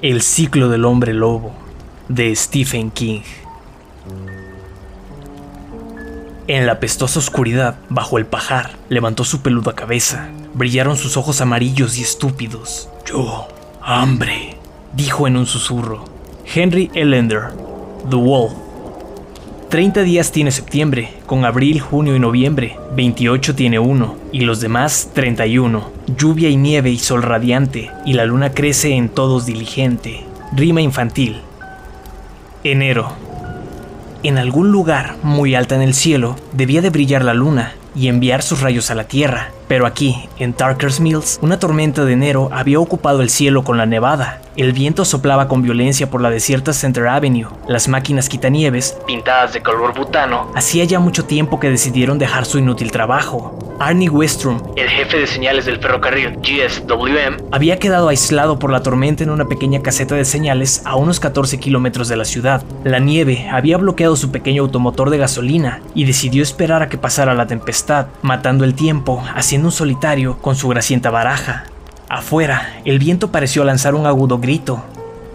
El ciclo del hombre lobo de Stephen King. En la pestosa oscuridad, bajo el pajar, levantó su peluda cabeza. Brillaron sus ojos amarillos y estúpidos. Yo, hambre, dijo en un susurro. Henry Ellender, The Wolf. 30 días tiene septiembre, con abril, junio y noviembre. 28 tiene uno, y los demás 31. Lluvia y nieve y sol radiante, y la luna crece en todos diligente. Rima infantil. Enero. En algún lugar muy alta en el cielo debía de brillar la luna y enviar sus rayos a la Tierra, pero aquí, en Tarker's Mills, una tormenta de enero había ocupado el cielo con la nevada. El viento soplaba con violencia por la desierta Center Avenue. Las máquinas quitanieves, pintadas de color butano, hacía ya mucho tiempo que decidieron dejar su inútil trabajo. Arnie Westrom, el jefe de señales del ferrocarril GSWM, había quedado aislado por la tormenta en una pequeña caseta de señales a unos 14 kilómetros de la ciudad. La nieve había bloqueado su pequeño automotor de gasolina y decidió esperar a que pasara la tempestad, matando el tiempo, haciendo un solitario con su gracienta baraja. Afuera, el viento pareció lanzar un agudo grito.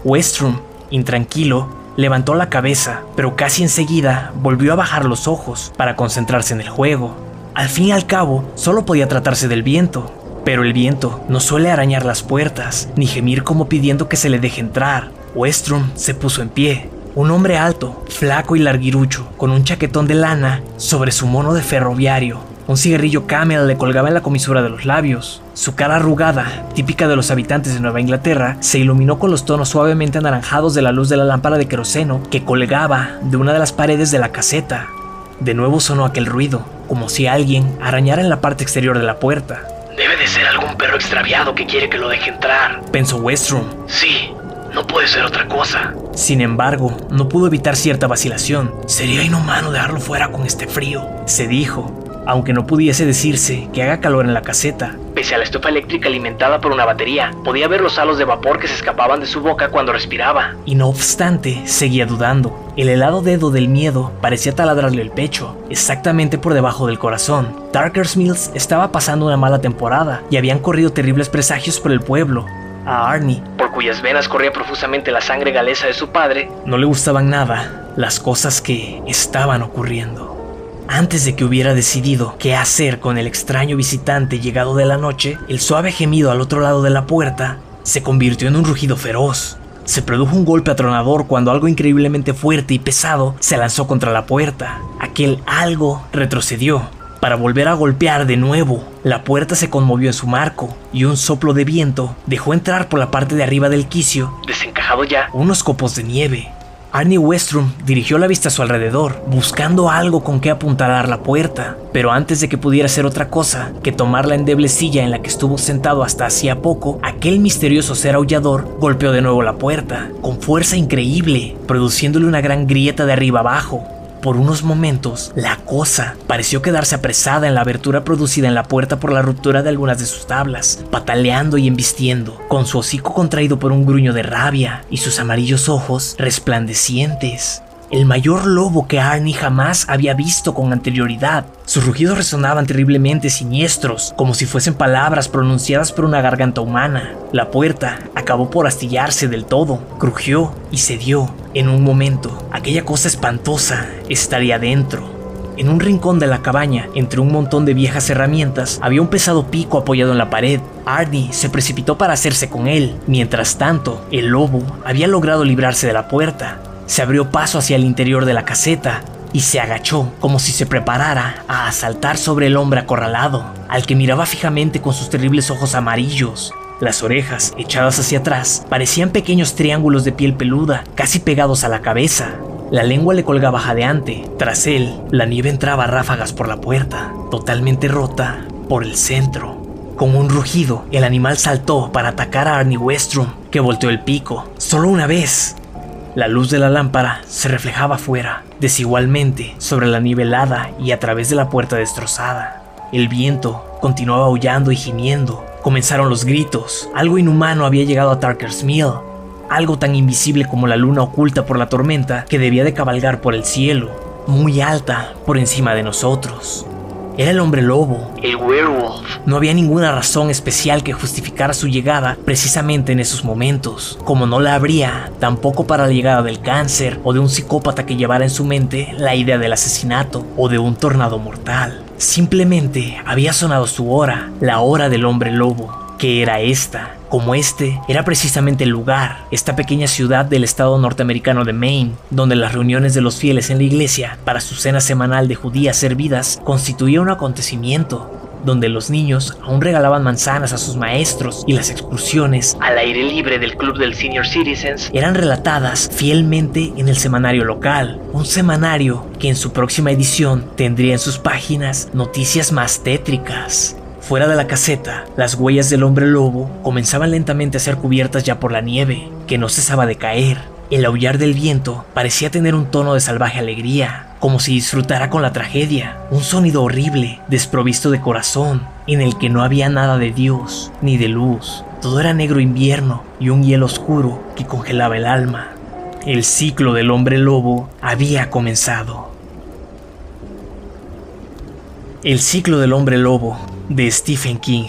Westrom, intranquilo, levantó la cabeza, pero casi enseguida volvió a bajar los ojos para concentrarse en el juego. Al fin y al cabo, solo podía tratarse del viento, pero el viento no suele arañar las puertas, ni gemir como pidiendo que se le deje entrar. Westrom se puso en pie, un hombre alto, flaco y larguirucho, con un chaquetón de lana sobre su mono de ferroviario. Un cigarrillo camel le colgaba en la comisura de los labios. Su cara arrugada, típica de los habitantes de Nueva Inglaterra, se iluminó con los tonos suavemente anaranjados de la luz de la lámpara de queroseno que colgaba de una de las paredes de la caseta. De nuevo sonó aquel ruido, como si alguien arañara en la parte exterior de la puerta. Debe de ser algún perro extraviado que quiere que lo deje entrar, pensó Westrom. Sí, no puede ser otra cosa. Sin embargo, no pudo evitar cierta vacilación. Sería inhumano dejarlo fuera con este frío, se dijo, aunque no pudiese decirse que haga calor en la caseta. Pese a la estufa eléctrica alimentada por una batería, podía ver los halos de vapor que se escapaban de su boca cuando respiraba. Y no obstante, seguía dudando. El helado dedo del miedo parecía taladrarle el pecho, exactamente por debajo del corazón. Darker's Mills estaba pasando una mala temporada y habían corrido terribles presagios por el pueblo. A Arnie, por cuyas venas corría profusamente la sangre galesa de su padre, no le gustaban nada las cosas que estaban ocurriendo. Antes de que hubiera decidido qué hacer con el extraño visitante llegado de la noche, el suave gemido al otro lado de la puerta se convirtió en un rugido feroz. Se produjo un golpe atronador cuando algo increíblemente fuerte y pesado se lanzó contra la puerta. Aquel algo retrocedió para volver a golpear de nuevo. La puerta se conmovió en su marco y un soplo de viento dejó entrar por la parte de arriba del quicio, desencajado ya, unos copos de nieve. Arnie Westrom dirigió la vista a su alrededor, buscando algo con que apuntalar la puerta, pero antes de que pudiera hacer otra cosa que tomar la endeble silla en la que estuvo sentado hasta hacía poco, aquel misterioso ser aullador golpeó de nuevo la puerta, con fuerza increíble, produciéndole una gran grieta de arriba abajo. Por unos momentos, la cosa pareció quedarse apresada en la abertura producida en la puerta por la ruptura de algunas de sus tablas, pataleando y embistiendo, con su hocico contraído por un gruño de rabia y sus amarillos ojos resplandecientes el mayor lobo que Arnie jamás había visto con anterioridad. Sus rugidos resonaban terriblemente siniestros, como si fuesen palabras pronunciadas por una garganta humana. La puerta acabó por astillarse del todo, crujió y cedió. En un momento, aquella cosa espantosa estaría dentro. En un rincón de la cabaña, entre un montón de viejas herramientas, había un pesado pico apoyado en la pared. Arnie se precipitó para hacerse con él. Mientras tanto, el lobo había logrado librarse de la puerta. Se abrió paso hacia el interior de la caseta y se agachó como si se preparara a asaltar sobre el hombre acorralado, al que miraba fijamente con sus terribles ojos amarillos. Las orejas, echadas hacia atrás, parecían pequeños triángulos de piel peluda, casi pegados a la cabeza. La lengua le colgaba jadeante. Tras él, la nieve entraba a ráfagas por la puerta, totalmente rota por el centro. Con un rugido, el animal saltó para atacar a Arnie Westrom, que volteó el pico, solo una vez, la luz de la lámpara se reflejaba afuera, desigualmente, sobre la nivelada y a través de la puerta destrozada. El viento continuaba aullando y gimiendo. Comenzaron los gritos. Algo inhumano había llegado a Tarker's Mill. Algo tan invisible como la luna oculta por la tormenta que debía de cabalgar por el cielo, muy alta por encima de nosotros. Era el hombre lobo. El werewolf. No había ninguna razón especial que justificara su llegada precisamente en esos momentos, como no la habría tampoco para la llegada del cáncer o de un psicópata que llevara en su mente la idea del asesinato o de un tornado mortal. Simplemente había sonado su hora, la hora del hombre lobo, que era esta. Como este era precisamente el lugar, esta pequeña ciudad del estado norteamericano de Maine, donde las reuniones de los fieles en la iglesia para su cena semanal de judías servidas constituía un acontecimiento, donde los niños aún regalaban manzanas a sus maestros y las excursiones Al aire libre del club del Senior Citizens. eran relatadas fielmente en el semanario local, un semanario que en su próxima edición tendría en sus páginas noticias más tétricas. Fuera de la caseta, las huellas del hombre lobo comenzaban lentamente a ser cubiertas ya por la nieve, que no cesaba de caer. El aullar del viento parecía tener un tono de salvaje alegría, como si disfrutara con la tragedia, un sonido horrible, desprovisto de corazón, en el que no había nada de Dios ni de luz. Todo era negro invierno y un hielo oscuro que congelaba el alma. El ciclo del hombre lobo había comenzado. El ciclo del hombre lobo de Stephen King.